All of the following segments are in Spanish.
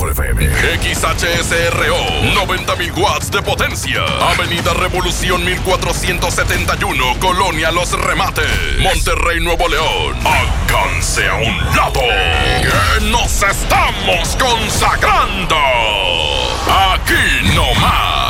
mejor FM. XHSRO. 90.000 watts de potencia. Avenida Revolución 1471. Colonia Los Remates. Monterrey, Nuevo León. Alcance a un lado. Que nos estamos consagrando. Aquí no más.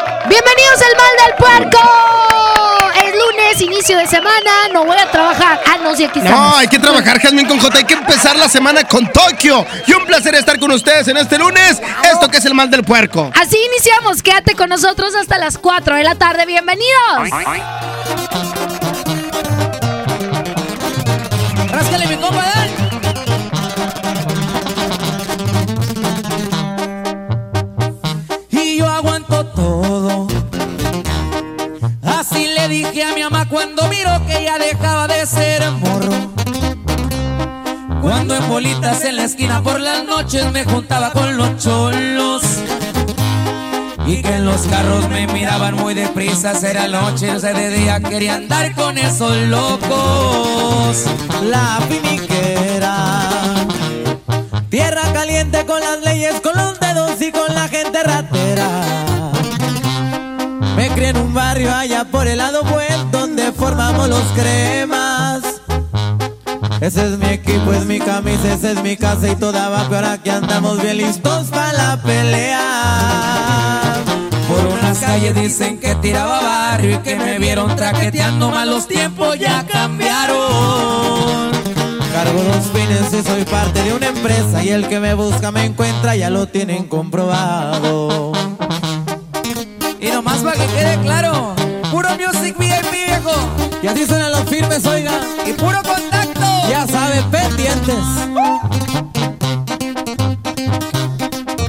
Bienvenidos al mal del puerco. Es lunes, inicio de semana, no voy a trabajar. Ah, no, sí, aquí No, estamos. hay que trabajar, Jasmine con J. Hay que empezar la semana con Tokio. Y un placer estar con ustedes en este lunes. Esto que es el mal del puerco. Así iniciamos, quédate con nosotros hasta las 4 de la tarde. Bienvenidos. Ráscale mi compa, dije a mi mamá cuando miró que ya dejaba de ser morro. Cuando en bolitas en la esquina por las noches me juntaba con los cholos. Y que en los carros me miraban muy deprisa, era noche, o sea, de día quería andar con esos locos. La finiquera. Tierra caliente con las por el lado buen donde formamos los cremas. Ese es mi equipo, es mi camisa, esa es mi casa y toda abajo. Ahora que andamos bien listos para la pelea. Por unas calles dicen que tiraba barrio y que me vieron traqueteando mal los tiempos ya cambiaron. Cargo los fines y soy parte de una empresa y el que me busca me encuentra, ya lo tienen comprobado. Y nomás para que quede claro, Y así suenan los firmes, oiga. Y puro contacto. Ya saben, pendientes.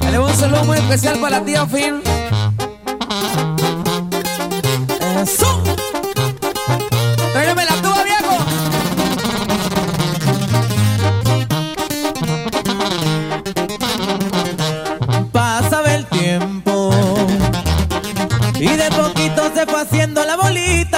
Dale un saludo muy especial para la tía Phil.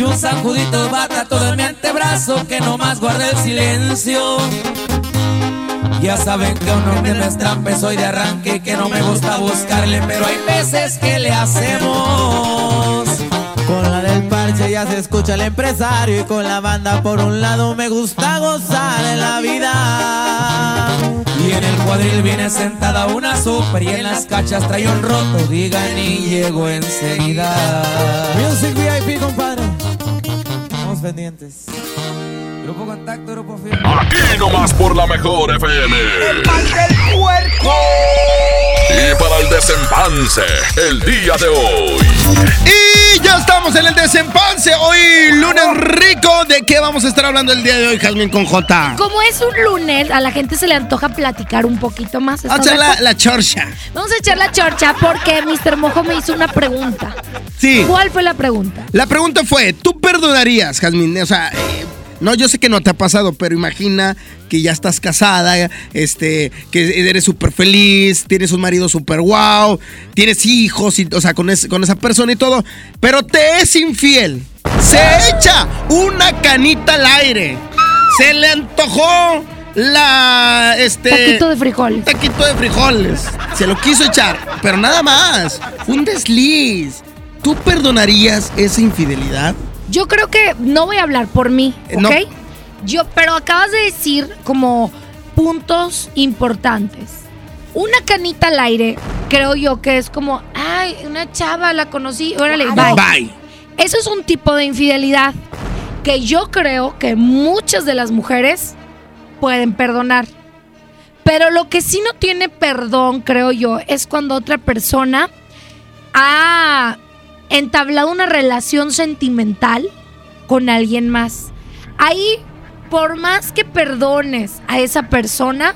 Y un sacudito de bata todo en mi antebrazo que no más guarda el silencio. Ya saben que uno que no es trampa soy de arranque y que no me gusta buscarle, pero hay veces que le hacemos. Con la del parche ya se escucha el empresario y con la banda por un lado me gusta gozar en la vida. Y en el cuadril viene sentada una super y en las cachas trae un roto, digan y llego enseguida. Music VIP, compadre. Estamos pendientes. Grupo Contacto, Grupo Firme. Aquí nomás por la mejor FM. El mal del puerco. Y para el desempanse, el día de hoy. Y ya estamos en el desempance. Hoy, lunes rico. ¿De qué vamos a estar hablando el día de hoy, Jasmine con J? Como es un lunes, a la gente se le antoja platicar un poquito más. Vamos a ¿estás echar la, la chorcha. Vamos a echar la chorcha porque Mr. Mojo me hizo una pregunta. Sí. ¿Cuál fue la pregunta? La pregunta fue, ¿tú perdonarías, Jazmín? O sea, eh, no, yo sé que no te ha pasado, pero imagina que ya estás casada, este, que eres súper feliz, tienes un marido súper guau, tienes hijos, y, o sea, con, con esa persona y todo, pero te es infiel. Se echa una canita al aire. Se le antojó la, este... Taquito de frijoles. taquito de frijoles. Se lo quiso echar, pero nada más. Un desliz. ¿Tú perdonarías esa infidelidad? Yo creo que no voy a hablar por mí, Eh, ¿ok? no. Yo, pero acabas de decir como puntos importantes. Una canita al aire, creo yo que es como, ay, una chava la conocí, órale, bye. Bye. Eso es un tipo de infidelidad que yo creo que muchas de las mujeres pueden perdonar. Pero lo que sí no tiene perdón, creo yo, es cuando otra persona ha entablado una relación sentimental con alguien más. Ahí, por más que perdones a esa persona,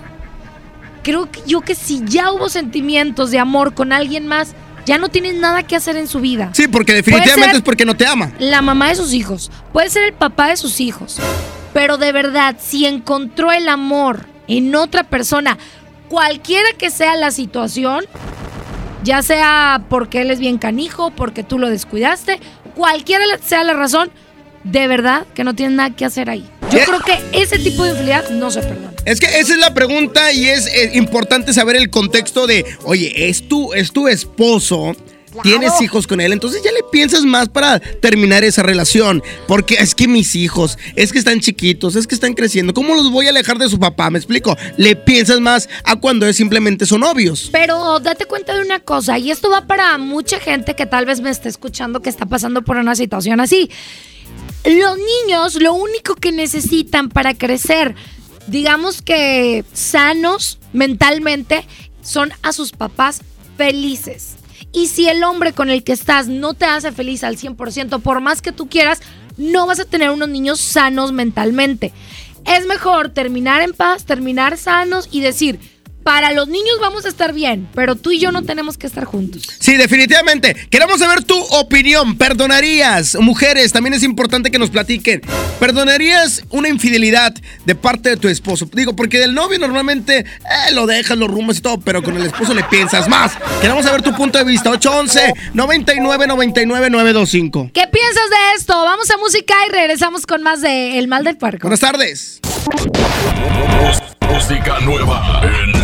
creo que yo que si ya hubo sentimientos de amor con alguien más, ya no tienes nada que hacer en su vida Sí, porque definitivamente es porque no te ama. la mamá de sus hijos, puede ser el papá de sus hijos, pero de verdad, si encontró el amor en otra persona, cualquiera que sea la situación, ya sea porque él es bien canijo, porque tú lo descuidaste, cualquiera sea la razón, de verdad que no tiene nada que hacer ahí. Yo creo que ese tipo de infidelidad no se perdona. Es que esa es la pregunta y es eh, importante saber el contexto de, oye, es tu, es tu esposo, tienes hijos con él, entonces ya le piensas más para terminar esa relación. Porque es que mis hijos, es que están chiquitos, es que están creciendo, ¿cómo los voy a alejar de su papá? ¿Me explico? Le piensas más a cuando es simplemente son novios. Pero date cuenta de una cosa, y esto va para mucha gente que tal vez me esté escuchando que está pasando por una situación así. Los niños lo único que necesitan para crecer, digamos que sanos mentalmente, son a sus papás felices. Y si el hombre con el que estás no te hace feliz al 100%, por más que tú quieras, no vas a tener unos niños sanos mentalmente. Es mejor terminar en paz, terminar sanos y decir, para los niños vamos a estar bien, pero tú y yo no tenemos que estar juntos. Sí, definitivamente. Queremos saber tu opinión. ¿Perdonarías? Mujeres, también es importante que nos platiquen. ¿Perdonarías una infidelidad de parte de tu esposo? Digo, porque del novio normalmente eh, lo dejas, lo rumas y todo, pero con el esposo le piensas más. Queremos saber tu punto de vista. 811 99 99 925. ¿Qué piensas de esto? Vamos a música y regresamos con más de El Mal del Puerco. Buenas tardes. Música nueva en.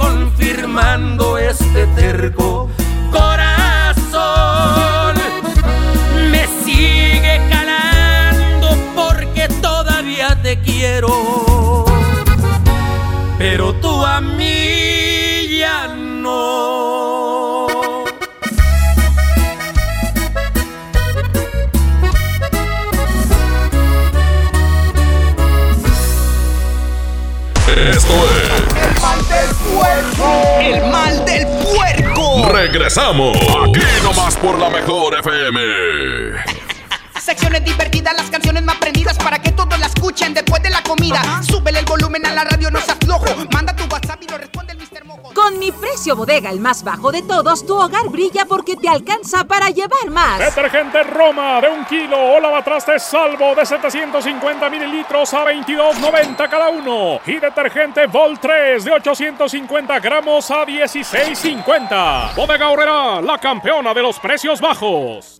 Confirmando este El mal del puerco. Regresamos. Aquí nomás por la mejor FM. Secciones divertidas, las canciones más prendidas para que todos la escuchen después de la comida. Súbele el volumen a la radio, no se aflojo. Manda tu WhatsApp y lo responde el Mr. Mojo. Con mi precio bodega, el más bajo de todos, tu hogar brilla porque te alcanza para llevar más. Detergente Roma de un kilo o lavatrastes salvo de 750 mililitros a 22.90 cada uno. Y detergente Vol 3 de 850 gramos a 16.50. Bodega Horrera, la campeona de los precios bajos.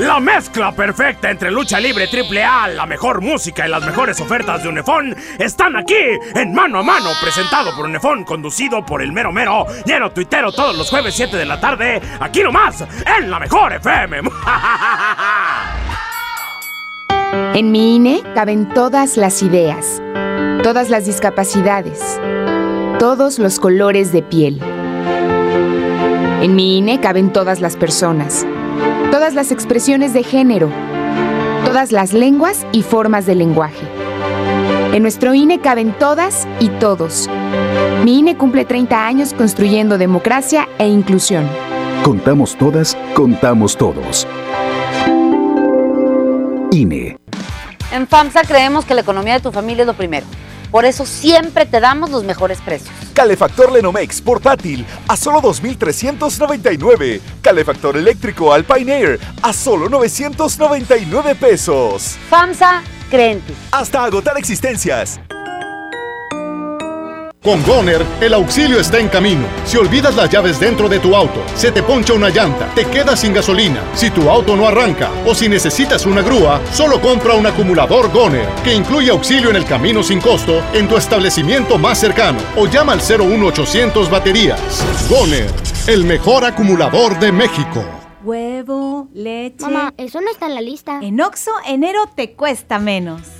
La mezcla perfecta entre lucha libre triple A, la mejor música y las mejores ofertas de Unefón están aquí en Mano a Mano, presentado por Unefón, conducido por el mero mero, lleno tuitero todos los jueves 7 de la tarde, aquí nomás, en la mejor FM. En mi INE caben todas las ideas, todas las discapacidades, todos los colores de piel. En mi INE caben todas las personas, todas las expresiones de género, todas las lenguas y formas de lenguaje. En nuestro INE caben todas y todos. Mi INE cumple 30 años construyendo democracia e inclusión. Contamos todas, contamos todos. INE. En FAMSA creemos que la economía de tu familia es lo primero. Por eso siempre te damos los mejores precios. Calefactor Lenomex portátil a solo 2.399. Calefactor eléctrico Alpine Air a solo 999 pesos. FAMSA cree en ti. Hasta agotar existencias. Con Goner, el auxilio está en camino. Si olvidas las llaves dentro de tu auto, se te poncha una llanta, te quedas sin gasolina, si tu auto no arranca o si necesitas una grúa, solo compra un acumulador Goner, que incluye auxilio en el camino sin costo en tu establecimiento más cercano o llama al 01800 baterías. Goner, el mejor acumulador de México. Huevo, leche. Mamá, eso no está en la lista. En Oxo, enero te cuesta menos.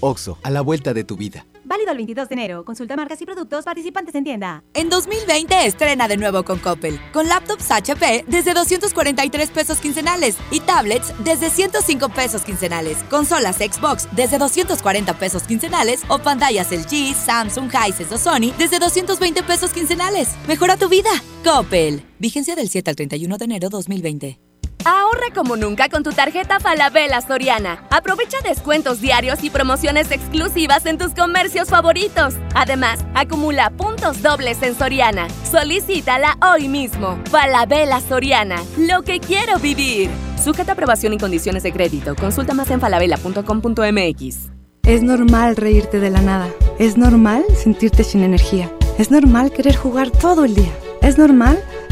Oxo, a la vuelta de tu vida. Válido el 22 de enero. Consulta marcas y productos participantes en tienda. En 2020 estrena de nuevo con Coppel. Con laptops HP desde 243 pesos quincenales y tablets desde 105 pesos quincenales. Consolas Xbox desde 240 pesos quincenales o pantallas LG, Samsung, Hisense o Sony desde 220 pesos quincenales. Mejora tu vida. Coppel. Vigencia del 7 al 31 de enero 2020. Ahorra como nunca con tu tarjeta Falabella Soriana. Aprovecha descuentos diarios y promociones exclusivas en tus comercios favoritos. Además, acumula puntos dobles en Soriana. Solicítala hoy mismo. Falabella Soriana, lo que quiero vivir. Sujeta aprobación y condiciones de crédito. Consulta más en falabella.com.mx. Es normal reírte de la nada. Es normal sentirte sin energía. Es normal querer jugar todo el día. Es normal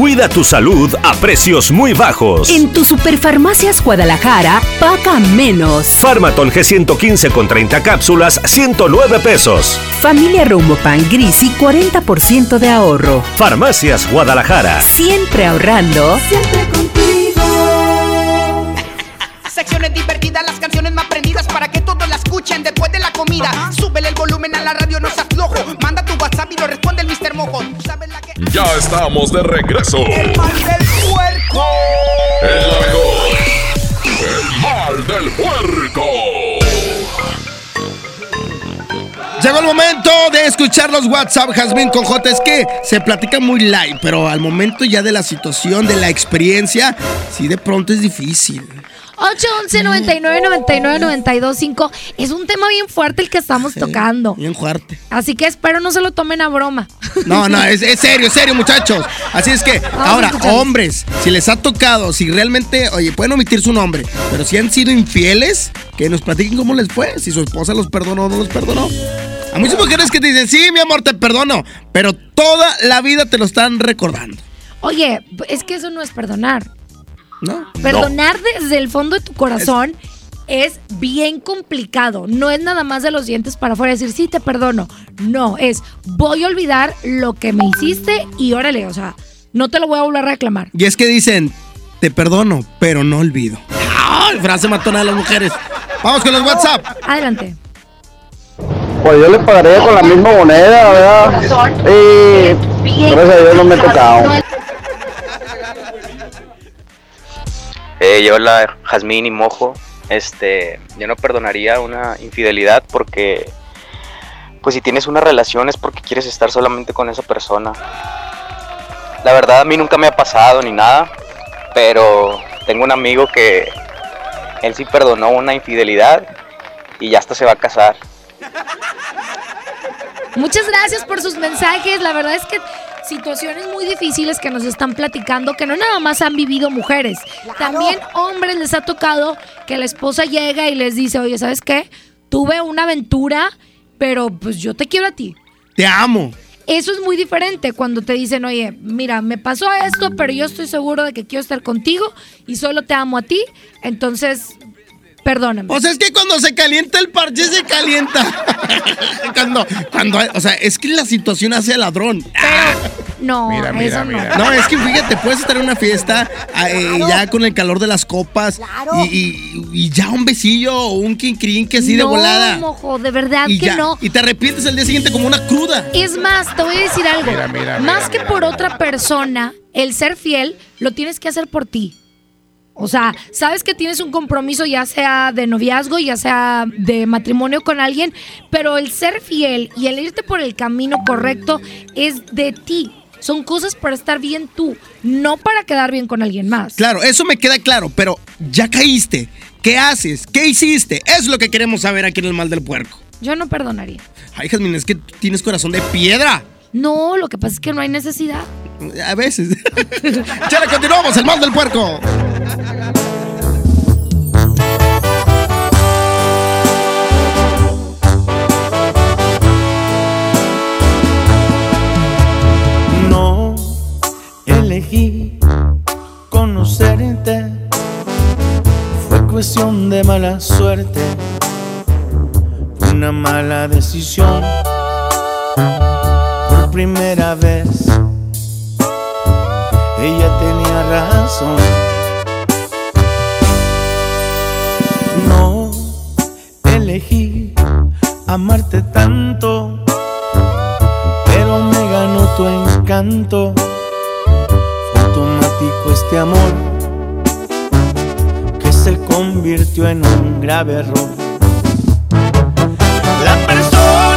Cuida tu salud a precios muy bajos. En tu Superfarmacias Guadalajara, paga menos. Farmatol G115 con 30 cápsulas, 109 pesos. Familia Pan Gris y 40% de ahorro. Farmacias Guadalajara. Siempre ahorrando. Siempre contigo. Secciones divertidas, las canciones escuchen después de la comida. Súbele el volumen a la radio, no se aflojo. Manda tu WhatsApp y lo responde el Mr. Mojo. Tú sabes la que... Ya estamos de regreso. El mal del puerco. El mejor. El mal del puerco. Llegó el momento de escuchar los WhatsApp, Jazmín con J. Es que se platica muy light, pero al momento ya de la situación, de la experiencia, sí de pronto es difícil. 811 99 99 925 Es un tema bien fuerte el que estamos tocando. Bien fuerte. Así que espero no se lo tomen a broma. No, no, es, es serio, es serio, muchachos. Así es que, ahora, hombres, si les ha tocado, si realmente, oye, pueden omitir su nombre, pero si han sido infieles, que nos platiquen cómo les fue, si su esposa los perdonó o no los perdonó. A muchas mujeres que te dicen, sí, mi amor, te perdono, pero toda la vida te lo están recordando. Oye, es que eso no es perdonar. ¿No? Perdonar desde el fondo de tu corazón es... bien complicado. No es nada más de los dientes para afuera decir, sí, te perdono. No, es voy a olvidar lo que me hiciste y órale, o sea, no te lo voy a volver a reclamar. Y es que dicen, te perdono, pero no olvido. ¡Ay! Frase matona de las mujeres. Vamos con los WhatsApp. Adelante. Pues yo le pagaría con la misma moneda, ¿verdad? Y gracias a Dios no me he tocado. Eh, yo la Jazmín y Mojo, este, yo no perdonaría una infidelidad porque, pues si tienes una relación es porque quieres estar solamente con esa persona. La verdad a mí nunca me ha pasado ni nada, pero tengo un amigo que él sí perdonó una infidelidad y ya hasta se va a casar. Muchas gracias por sus mensajes. La verdad es que situaciones muy difíciles que nos están platicando, que no nada más han vivido mujeres, también hombres les ha tocado que la esposa llega y les dice, oye, ¿sabes qué? Tuve una aventura, pero pues yo te quiero a ti. Te amo. Eso es muy diferente cuando te dicen, oye, mira, me pasó esto, pero yo estoy seguro de que quiero estar contigo y solo te amo a ti, entonces, perdóname. O sea, es que cuando se calienta el parche, se calienta. cuando, cuando, o sea, es que la situación hace al ladrón. No, eso no. No, es que fíjate, puedes estar en una fiesta eh, ya con el calor de las copas y, y- y ya un besillo o un quincrin que así de no, volada. mojo, de verdad Y que ya, no. y te arrepientes al día siguiente como una cruda. Es más, te voy a decir algo. Mira, mira, más mira, que por otra persona, el ser fiel lo tienes que hacer por ti. O sea, sabes que tienes un compromiso ya sea de noviazgo, ya sea de matrimonio con alguien, pero el ser fiel y el irte por el camino correcto es de ti. Son cosas para estar bien tú, no para quedar bien con alguien más. Claro, eso me queda claro, pero ya caíste. ¿Qué haces? ¿Qué hiciste? Es lo que queremos saber aquí en el mal del puerco. Yo no perdonaría. Ay, Jasmine, es que tienes corazón de piedra. No, lo que pasa es que no hay necesidad. A veces. Chale, continuamos, el mal del puerco. No elegí conocerte. Fue cuestión de mala suerte. Una mala decisión. Por primera vez ella tenía razón. No elegí amarte tanto, pero me ganó tu encanto. Fue automático este amor que se convirtió en un grave error. La persona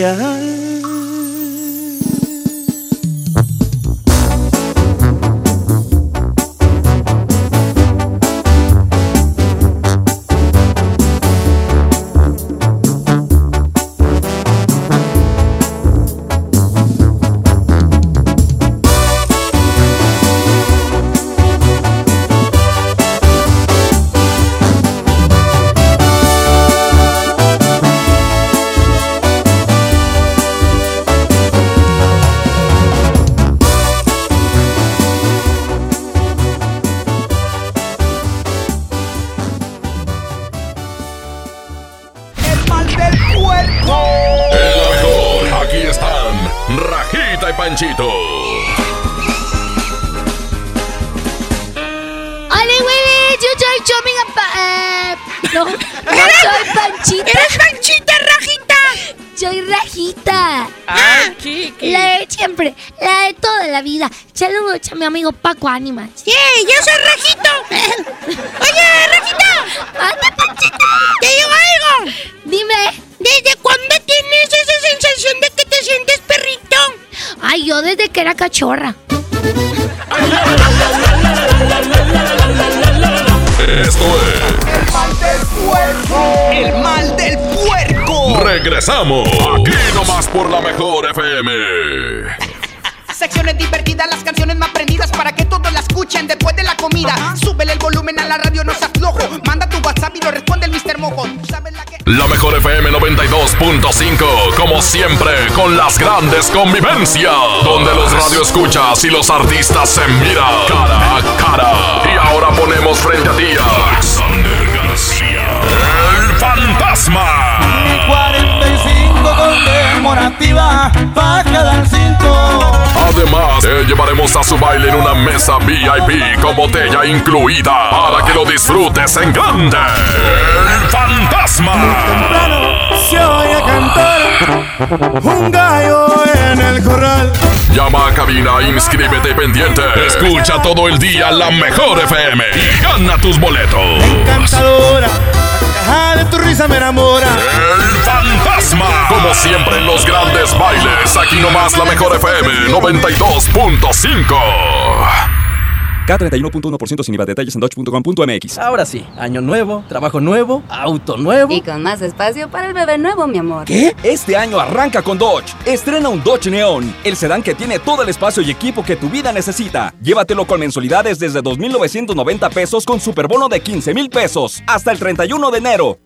es Rajita Saludos a mi amigo Paco Animas. ¡Sí! ¡Yo soy Rajito! ¡Oye, Rajita! ¡Anda, Panchita! ¡Te digo algo! Dime. ¿Desde cuándo tienes esa sensación de que te sientes perrito? Ay, yo desde que era cachorra. Esto es El mal del puerco. El mal del puerco. Regresamos. Aquí nomás por la mejor FM. Secciones divertidas, las canciones más prendidas para que todos la escuchen después de la comida. Uh. Súbele el volumen a la radio, no se aflojo. Manda tu WhatsApp y lo responde el Mr. Mojo. La, la mejor FM 92.5, como siempre, con las grandes convivencias. Donde los radio escuchas y los artistas se miran cara a cara. Y ahora ponemos frente a ti a Alexander García, el fantasma pa' cada cinco. Además, te llevaremos a su baile en una mesa VIP con botella incluida para que lo disfrutes en grande. El fantasma. Se oye cantar un gallo en el corral. Llama a cabina, inscríbete pendiente. Escucha todo el día la mejor FM y gana tus boletos. Encantadora, caja de tu risa me enamora. El fantasma. Como siempre en los grandes bailes, aquí nomás la mejor FM 92.5. K31.1% sin IVA. Detalles en dodge.com.mx. Ahora sí, año nuevo, trabajo nuevo, auto nuevo. Y con más espacio para el bebé nuevo, mi amor. ¿Qué? Este año arranca con Dodge. Estrena un Dodge Neon, el sedán que tiene todo el espacio y equipo que tu vida necesita. Llévatelo con mensualidades desde 2.990 pesos con superbono de 15 mil pesos hasta el 31 de enero.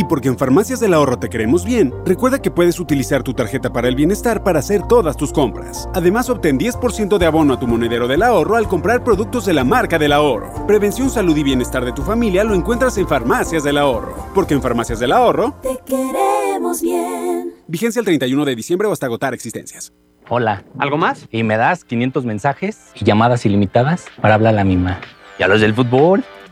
Y porque en Farmacias del Ahorro te queremos bien, recuerda que puedes utilizar tu tarjeta para el bienestar para hacer todas tus compras. Además, obtén 10% de abono a tu monedero del ahorro al comprar productos de la marca del ahorro. Prevención, salud y bienestar de tu familia lo encuentras en Farmacias del Ahorro. Porque en Farmacias del Ahorro Te queremos bien. Vigencia el 31 de diciembre o hasta agotar existencias. Hola. ¿Algo más? Y me das 500 mensajes y llamadas ilimitadas para hablar a la misma. ¿Y a los del fútbol?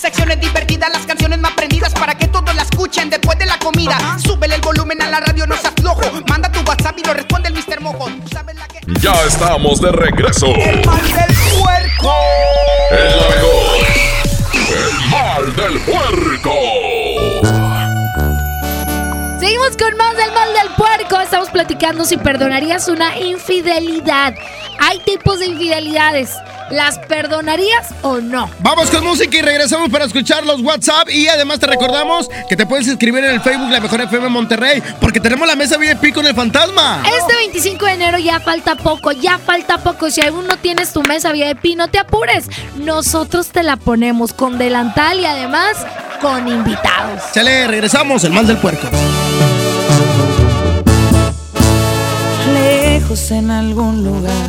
Secciones divertidas, las canciones más prendidas para que todos la escuchen después de la comida. Súbele el volumen a la radio, no seas flojo. Manda tu WhatsApp y lo responde el Mr. Mojo. Tú sabes la que... Ya estamos de regreso. El mal del puerco. El mejor. El mal del puerco. Seguimos con más del mal del puerco. Estamos platicando si perdonarías una infidelidad. Hay tipos de infidelidades. ¿Las perdonarías o no? Vamos con música y regresamos para escuchar los WhatsApp. Y además te recordamos que te puedes inscribir en el Facebook La Mejor FM Monterrey porque tenemos la mesa VIP con el fantasma. Este 25 de enero ya falta poco, ya falta poco. Si aún no tienes tu mesa VIP, no te apures. Nosotros te la ponemos con delantal y además con invitados. Chale, regresamos, el mal del puerco. lejos en algún lugar,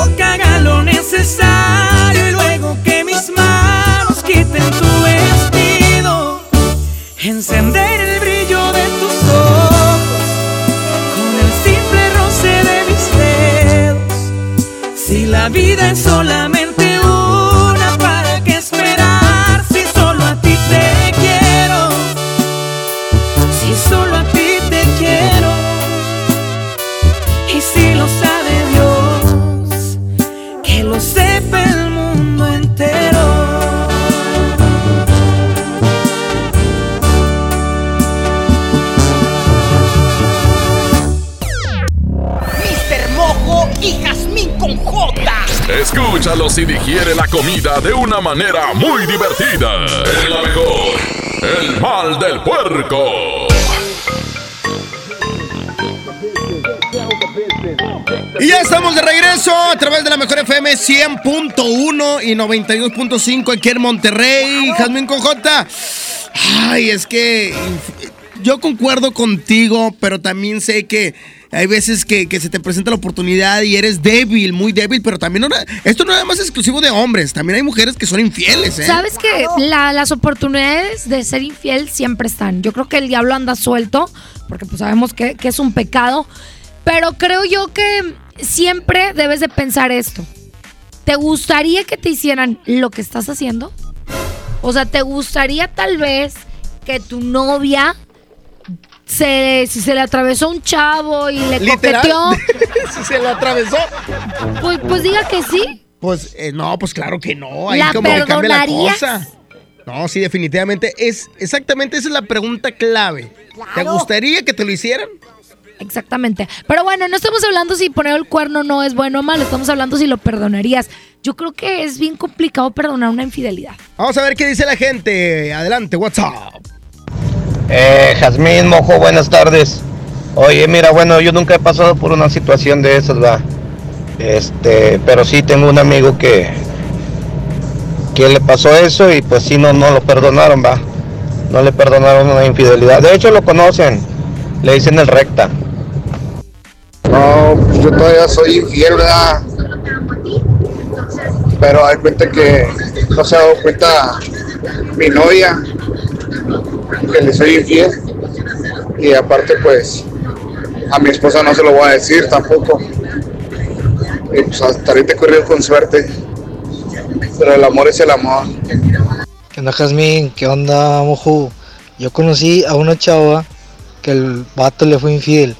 Que mi boca haga lo necesario y luego que mis manos quiten tu vestido, encender el brillo de tus ojos con el simple roce de mis dedos. Si la vida es solamente Escúchalos y digiere la comida de una manera muy divertida. Es la mejor. El mal del puerco. Y ya estamos de regreso a través de la mejor FM 100.1 y 92.5 aquí en Monterrey. Jazmín J. Ay, es que yo concuerdo contigo, pero también sé que hay veces que, que se te presenta la oportunidad y eres débil, muy débil, pero también no- esto no es nada más exclusivo de hombres, también hay mujeres que son infieles, ¿eh? ¿Sabes que la- las oportunidades de ser infiel siempre están? Yo creo que el diablo anda suelto, porque pues sabemos que, que es un pecado, pero creo yo que siempre debes de pensar esto. ¿Te gustaría que te hicieran lo que estás haciendo? O sea, ¿te gustaría tal vez que tu novia se, si se le atravesó un chavo y le Literal. coqueteó, si se lo atravesó. pues, pues diga que sí? Pues eh, no, pues claro que no. Ahí ¿La como que cambia la cosa. No, sí, definitivamente. Es exactamente esa es la pregunta clave. ¿Te gustaría que te lo hicieran? Exactamente. Pero bueno, no estamos hablando si poner el cuerno no es bueno o malo, estamos hablando si lo perdonarías. Yo creo que es bien complicado perdonar una infidelidad. Vamos a ver qué dice la gente. Adelante, WhatsApp. Eh, Jazmín Mojo, buenas tardes. Oye, mira, bueno, yo nunca he pasado por una situación de esas, va. Este, pero sí tengo un amigo que que le pasó eso y pues sí no no lo perdonaron, va. No le perdonaron una infidelidad. De hecho lo conocen. Le dicen el recta. No, pues yo todavía soy infiel, ¿verdad? Pero hay cuenta que no se ha dado cuenta mi novia que le soy infiel y aparte pues a mi esposa no se lo voy a decir tampoco. Y pues hasta ahorita he corrido con suerte, pero el amor es el amor. ¿Qué onda Jazmín? ¿Qué onda Moju? Yo conocí a una chava que el vato le fue infiel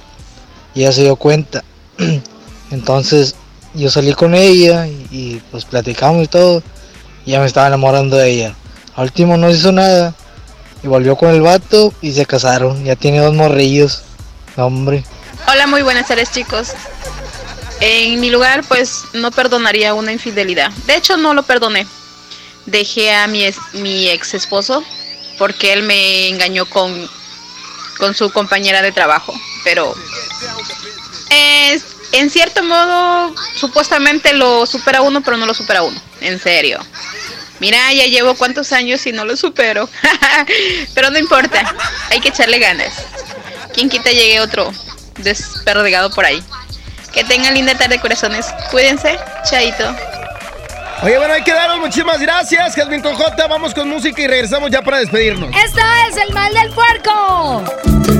y ella se dio cuenta. Entonces yo salí con ella y, pues platicamos y todo. Y ya me estaba enamorando de ella. Al último no hizo nada y volvió con el vato y se casaron. Ya tiene dos morrillos. Hombre. Hola, muy buenas tardes, chicos. En mi lugar, pues no perdonaría una infidelidad. De hecho, no lo perdoné. Dejé a mi, mi ex esposo porque él me engañó con, con su compañera de trabajo. Pero es, en cierto modo, supuestamente lo supera uno, pero no lo supera uno. En serio. Mira, ya llevo cuántos años y no lo supero. Pero no importa, hay que echarle ganas. Quien quita llegue otro desperdigado por ahí. Que tengan linda tarde, corazones. Cuídense, chaito. Oye, bueno, hay que daros muchísimas gracias, Jasmine con J. Vamos con música y regresamos ya para despedirnos. Esto es el mal del puerco.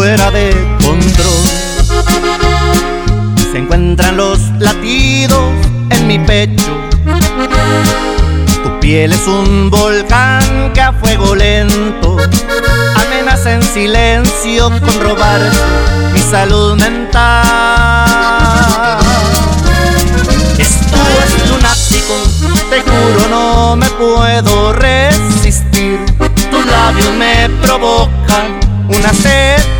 Fuera de control se encuentran los latidos en mi pecho. Tu piel es un volcán que a fuego lento amenaza en silencio con robar mi salud mental. Esto es lunático, te juro no me puedo resistir. Tus labios me provocan una sed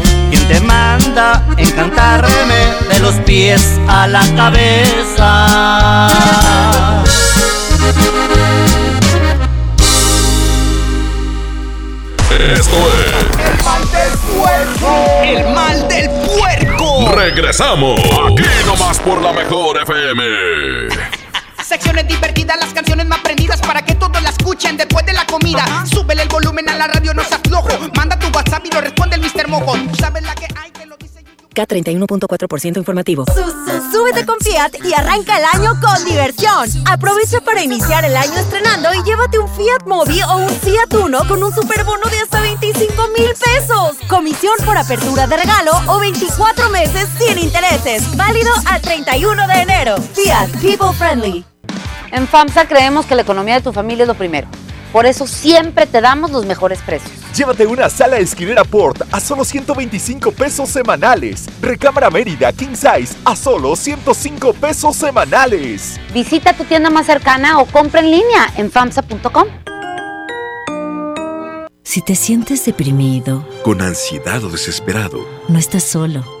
Te manda encantarme de los pies a la cabeza. Esto es El mal del puerco. El mal del puerco. Regresamos. Aquí nomás por la mejor FM. Secciones divertidas, las canciones más prendidas para que todos la escuchen después de la comida. Súbele el volumen a la radio, no se aflojo. Manda tu WhatsApp y lo responde el Mr. Mojo. Tú sabes la que hay, te lo dice K31.4% informativo. Súbete con Fiat y arranca el año con diversión. Aprovecha para iniciar el año estrenando y llévate un Fiat Mobi o un Fiat Uno con un superbono de hasta 25 mil pesos. Comisión por apertura de regalo o 24 meses sin intereses. Válido al 31 de enero. Fiat People Friendly. En FAMSA creemos que la economía de tu familia es lo primero. Por eso siempre te damos los mejores precios. Llévate una sala esquinera Port a solo 125 pesos semanales. Recámara Mérida King Size a solo 105 pesos semanales. Visita tu tienda más cercana o compra en línea en FAMSA.com. Si te sientes deprimido, Con ansiedad o desesperado, no estás solo.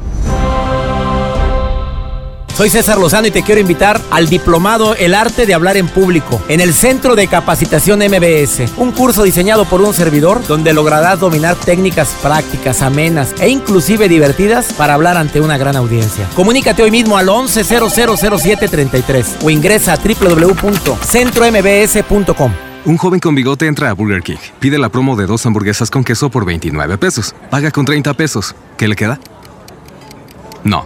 Soy César Lozano y te quiero invitar al diplomado El arte de hablar en público en el Centro de Capacitación MBS, un curso diseñado por un servidor donde lograrás dominar técnicas prácticas, amenas e inclusive divertidas para hablar ante una gran audiencia. Comunícate hoy mismo al 11000733 o ingresa a www.centrombs.com. Un joven con bigote entra a Burger King, pide la promo de dos hamburguesas con queso por 29 pesos, paga con 30 pesos. ¿Qué le queda? No,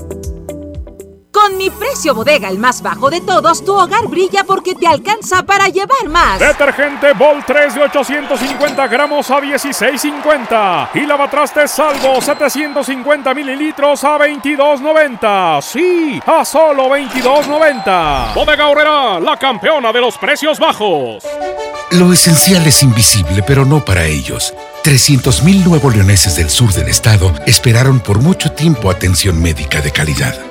Mi precio bodega, el más bajo de todos, tu hogar brilla porque te alcanza para llevar más. Detergente Bol 3 de 850 gramos a 16.50. Y lavatrastes salvo 750 mililitros a 22.90. Sí, a solo 22.90. Bodega Horrera, la campeona de los precios bajos. Lo esencial es invisible, pero no para ellos. 300.000 nuevos leoneses del sur del estado esperaron por mucho tiempo atención médica de calidad.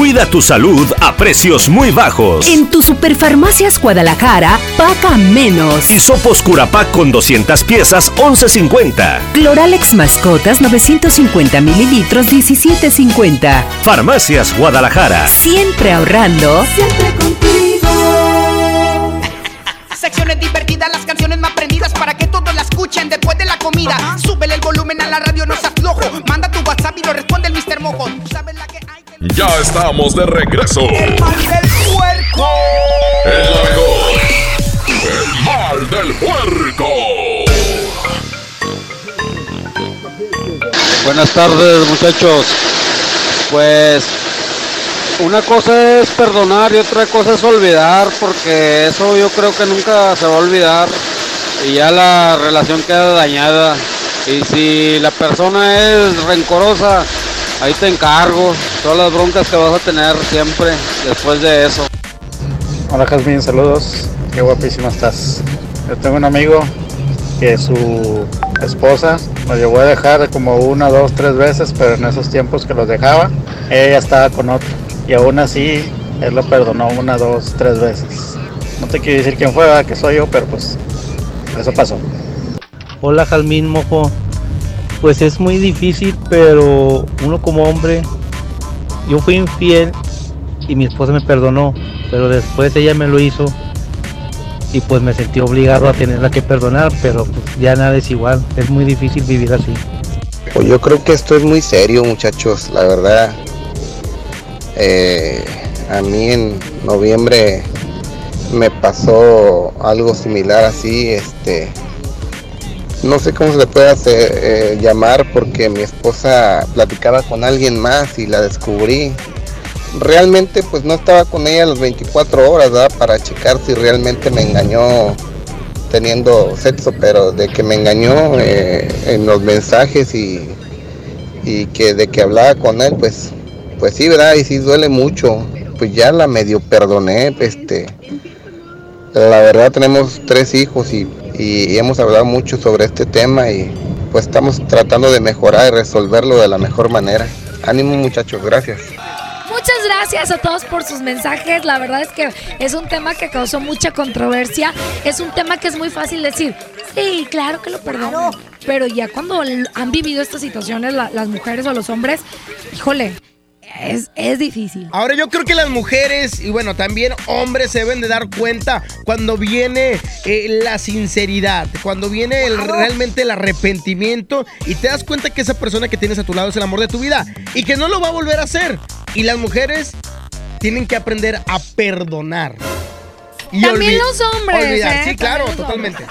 Cuida tu salud a precios muy bajos. En tu Superfarmacias Guadalajara, paga menos. Hisopos Curapac con 200 piezas, 11.50. Cloralex Mascotas 950 mililitros, 17.50. Farmacias Guadalajara. Siempre ahorrando. Siempre contigo. Secciones divertidas, las canciones más prendidas para que todos la escuchen después de la comida. Súbele el volumen a la radio, no seas flojo. Manda tu WhatsApp y lo responde el Mr. Mojo. Tú sabes la que hay. Ya estamos de regreso. El mal del puerco. El la mejor. El mal del puerco. Buenas tardes muchachos. Pues una cosa es perdonar y otra cosa es olvidar, porque eso yo creo que nunca se va a olvidar y ya la relación queda dañada. Y si la persona es rencorosa, ahí te encargo todas las broncas que vas a tener siempre después de eso. Hola Jazmín, saludos. Qué guapísima estás. Yo tengo un amigo que su esposa lo llevó a dejar como una, dos, tres veces, pero en esos tiempos que los dejaba, ella estaba con otro. Y aún así, él lo perdonó una, dos, tres veces. No te quiero decir quién fue, ¿verdad? que soy yo, pero pues eso pasó. Hola Jalmín Mojo. Pues es muy difícil, pero uno como hombre, yo fui infiel y mi esposa me perdonó, pero después ella me lo hizo y pues me sentí obligado a tenerla que perdonar, pero pues ya nada es igual, es muy difícil vivir así. Pues yo creo que esto es muy serio, muchachos, la verdad. Eh, a mí en noviembre me pasó algo similar así, este, no sé cómo se le puede hacer, eh, llamar porque mi esposa platicaba con alguien más y la descubrí. Realmente pues no estaba con ella las 24 horas, ¿verdad? Para checar si realmente me engañó teniendo sexo, pero de que me engañó eh, en los mensajes y, y que de que hablaba con él, pues, pues sí, ¿verdad? Y sí duele mucho. Pues ya la medio perdoné, este. La verdad tenemos tres hijos y, y hemos hablado mucho sobre este tema y pues estamos tratando de mejorar y resolverlo de la mejor manera. Ánimo muchachos, gracias. Muchas gracias a todos por sus mensajes. La verdad es que es un tema que causó mucha controversia. Es un tema que es muy fácil decir, sí, claro que lo perdono. Pero ya cuando han vivido estas situaciones la- las mujeres o los hombres, híjole, es, es difícil. Ahora yo creo que las mujeres y bueno, también hombres se deben de dar cuenta cuando viene eh, la sinceridad, cuando viene el- realmente el arrepentimiento y te das cuenta que esa persona que tienes a tu lado es el amor de tu vida y que no lo va a volver a hacer. Y las mujeres tienen que aprender a perdonar. Y También los hombres, olvidar. ¿eh? Sí, claro, totalmente.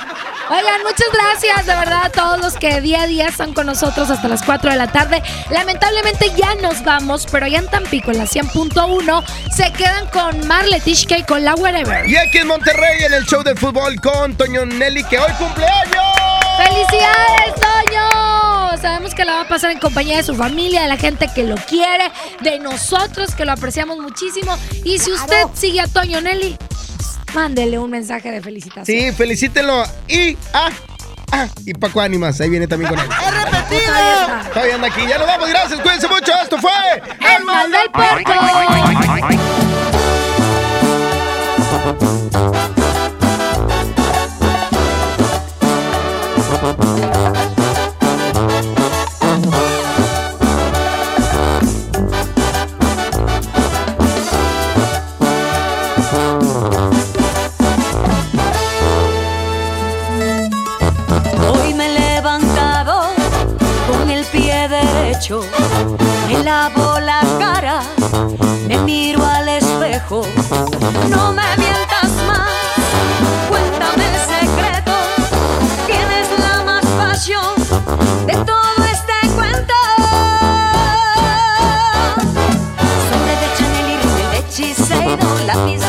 Oigan, muchas gracias de verdad a todos los que día a día están con nosotros hasta las 4 de la tarde. Lamentablemente ya nos vamos, pero allá en Tampico, en la 100.1, se quedan con Marle Tishka y con la Wherever. Y aquí en Monterrey, en el show de fútbol con Toño Nelly, que hoy cumpleaños. ¡Felicidades, Toño! Sabemos que la va a pasar en compañía de su familia, de la gente que lo quiere, de nosotros que lo apreciamos muchísimo. Y si usted sigue a Toño Nelly, mándele un mensaje de felicitación. Sí, felicítenlo. Y, ah, ah, y Paco Ánimas, ahí viene también con él. ¡Es repetido! Todavía está. Todavía anda aquí. Ya nos vamos, gracias, cuídense mucho. Esto fue El Mal del Puerco. me lavo la cara, me miro al espejo. No me mientas más, cuéntame el secreto. ¿Quién es la más pasión de todo este cuento? Sobre de Chanel y rímel de Shiseido, lápiz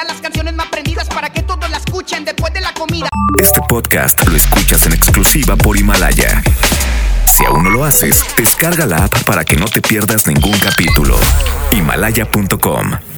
Divertidas, las canciones más prendidas para que todos la escuchen después de la comida. Este podcast lo escuchas en exclusiva por Himalaya. Si aún no lo haces, descarga la app para que no te pierdas ningún capítulo. Himalaya.com